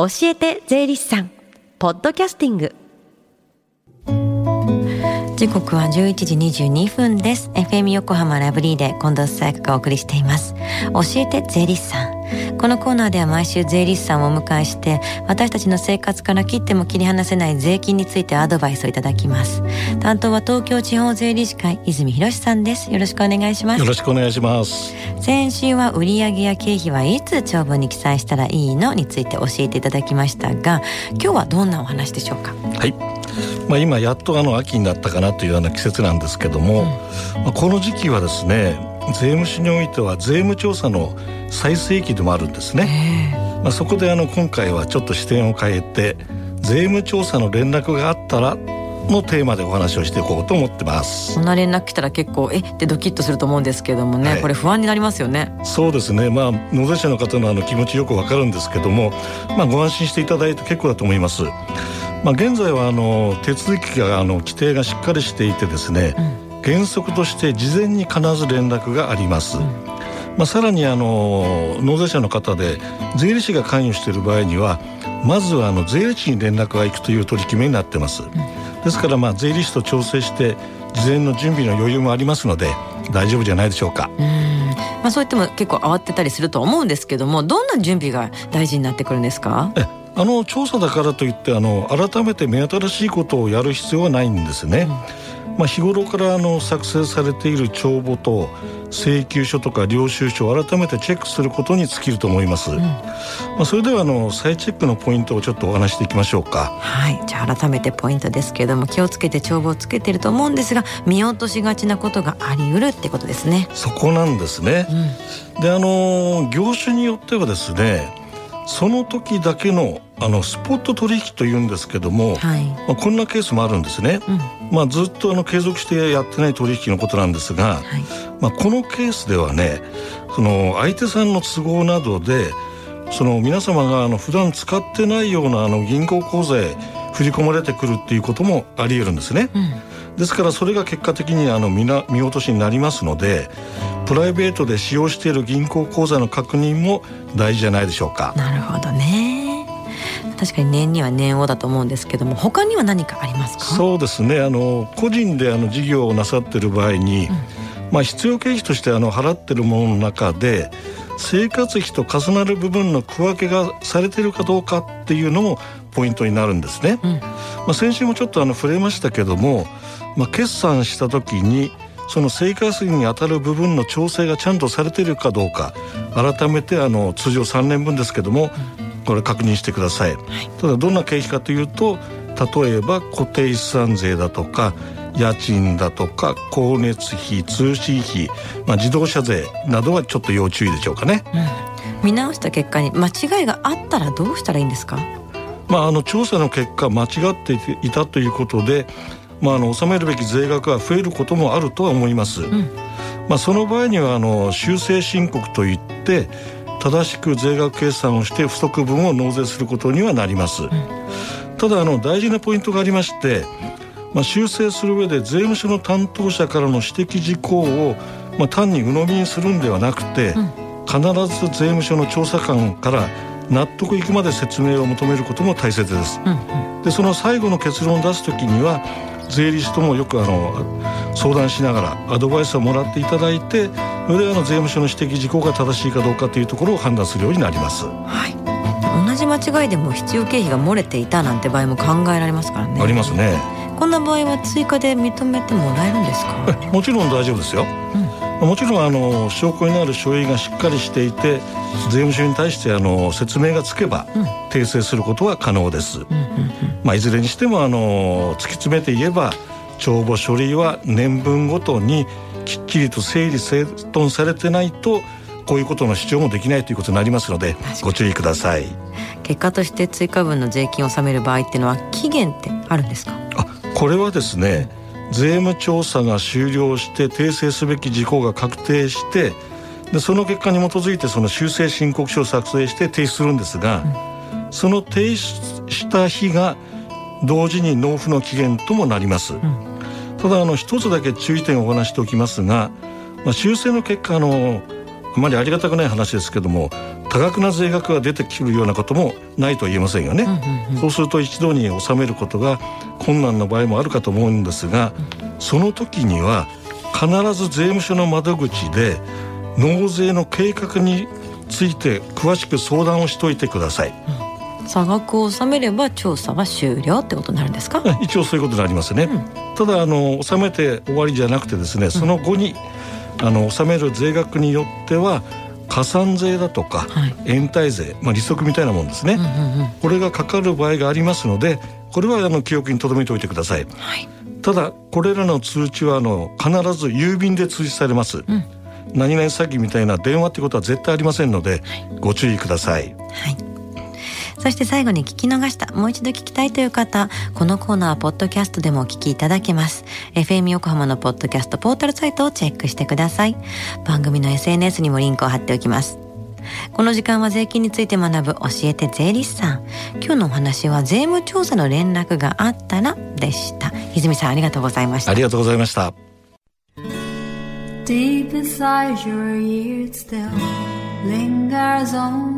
教えて税理士さん。ポッドキャスティング。時刻は11時22分です。FM 横浜ラブリーで近藤沙耶香がお送りしています。教えて税理士さん。このコーナーでは毎週税理士さんをお迎えして私たちの生活から切っても切り離せない税金についてアドバイスをいただきます。担当は東京地方税理士会泉博さんです。よろしくお願いします。よろしくお願いします。先週は売上や経費はいつ帳簿に記載したらいいのについて教えていただきましたが今日はどんなお話でしょうか？はい。まあ、今やっとあの秋になったかなというような季節なんですけども、うん、まあ、この時期はですね税務署においては税務調査の最盛期でもあるんですね。まあ、そこであの今回はちょっと視点を変えて税務調査の連絡があったらのテーマでお話をしていこうと思ってます。そんな連絡来たら結構えっ？てドキッとすると思うんですけどもね、はい、これ不安になりますよね。そうですね。まあ納税者の方のあの気持ちよくわかるんですけどもまあご安心していただいて結構だと思います。まあ現在はあの手続きがあの規定がしっかりしていてですね、うん原則として事前に必ず連絡があります。うん、まあ、さらにあの納税者の方で税理士が関与している場合にはまずはあの税理士に連絡が行くという取り決めになってます。ですからまあ税理士と調整して事前の準備の余裕もありますので大丈夫じゃないでしょうか。うまあそう言っても結構慌てたりすると思うんですけどもどんな準備が大事になってくるんですか？あの調査だからといってあの改めて目新しいことをやる必要はないんですね。うんまあ、日頃からあの作成されている帳簿と請求書とか領収書を改めてチェックすることに尽きると思います、うん、まあ、それではあの再チェックのポイントをちょっとお話していきましょうか。はい。じゃあ改めてポイントですけれども気をつけて帳簿をつけていると思うんですが見落としがちなことがあり得るってことですね。そこなんですね、うん、であの業種によってはですねその時だけのあのスポット取引というんですけども、はい、まあ、こんなケースもあるんですね、うん、まあ、ずっとあの継続してやってない取引のことなんですが、はい、まあ、このケースではねその相手さんの都合などでその皆様があの普段使ってないようなあの銀行口座へ振り込まれてくるっていうこともあり得るんですね。うんですからそれが結果的にあの見な見落としになりますのでプライベートで使用している銀行口座の確認も大事じゃないでしょうか。なるほどね。確かに年には年をだと思うんですけども他には何かありますか？そうですね。あの個人であの事業をなさっている場合に、うん、まあ、必要経費としてあの払っているものの中で生活費と重なる部分の区分けがされているかどうかっていうのもポイントになるんですね。うん、まあ、先週もちょっとあの触れましたけどもまあ、決算した時にその生活費に当たる部分の調整がちゃんとされているかどうか改めてあの通常3年分ですけどもこれ確認してください、はい、ただどんな経費かというと例えば固定資産税だとか家賃だとか光熱費通信費、まあ、自動車税などはちょっと要注意でしょうかね、うん、見直した結果に間違いがあったらどうしたらいいんですか？まあ、あの調査の結果間違っていたということでまあ、あの納めるべき税額が増えることもあるとは思います。うん、まあ、その場合にはあの修正申告といって正しく税額計算をして不足分を納税することにはなります。うん、ただあの大事なポイントがありまして、まあ、修正する上で税務署の担当者からの指摘事項を、まあ、単に鵜呑みにするんではなくて、うん、必ず税務署の調査官から納得いくまで説明を求めることも大切です。うんうん、でその最後の結論を出す時には税理士ともよくあの相談しながらアドバイスをもらっていただいてそれであの税務署の指摘事項が正しいかどうかというところを判断するようになります。はい。同じ間違いでも必要経費が漏れていたなんて場合も考えられますからね。ありますね。こんな場合は追加で認めてもらえるんですか？もちろん大丈夫ですよ、うん、もちろんあの証拠になる書類がしっかりしていて税務署に対してあの説明がつけば、訂正することは可能です、まあ、いずれにしてもあの突き詰めて言えば帳簿書類は年分ごとにきっちりと整理整頓されてないとこういうことの主張もできないということになりますのでご注意ください。結果として追加分の税金を納める場合っていうのは期限ってあるんですか？あこれはですね税務調査が終了して訂正すべき事項が確定してでその結果に基づいてその修正申告書を作成して提出するんですが、うん、その提出した日が同時に納付の期限ともなります、うん、ただあの一つだけ注意点をお話しておきますが、まあ、修正の結果あのあまりありがたくない話ですけども多額な税額が出てくるようなこともないとは言えませんよね、そうすると一度に納めることが困難な場合もあるかと思うんですが、その時には必ず税務署の窓口で納税の計画について詳しく相談をしておいてください、うん、差額を納めれば調査は終了ってことになるんですか？一応そういうことになりますね、うん、ただあの納めて終わりじゃなくてですねその後に、うん、あの納める税額によっては加算税だとか、はい、延滞税、まあ、利息みたいなもんですね、うんうんうん、これがかかる場合がありますのでこれはあの記憶に留めておいてください、はい、ただこれらの通知はあの必ず郵便で通知されます、うん、何々詐欺みたいな電話ってことは絶対ありませんので、はい、ご注意ください、はいそして最後に聞き逃した、もう一度聞きたいという方、このコーナーはポッドキャストでもお聞きいただけます。FM 横浜のポッドキャストポータルサイトをチェックしてください。番組の SNS にもリンクを貼っておきます。この時間は税金について学ぶ教えて税理士さん。今日のお話は税務調査の連絡があったらでした。泉さんありがとうございました。ありがとうございました。Deep inside your ears still lingers on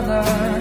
another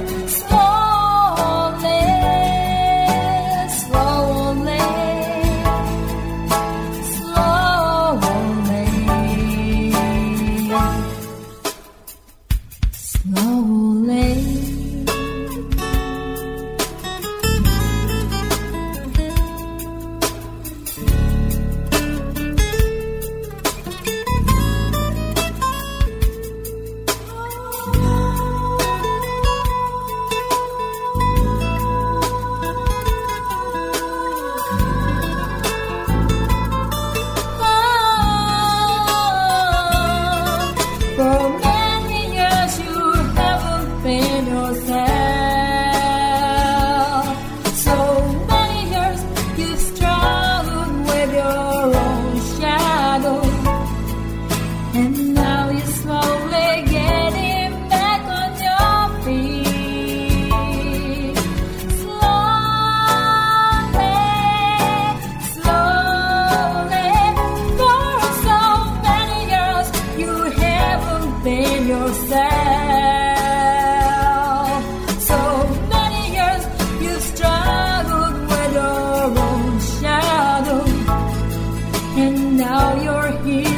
sad. now you're here.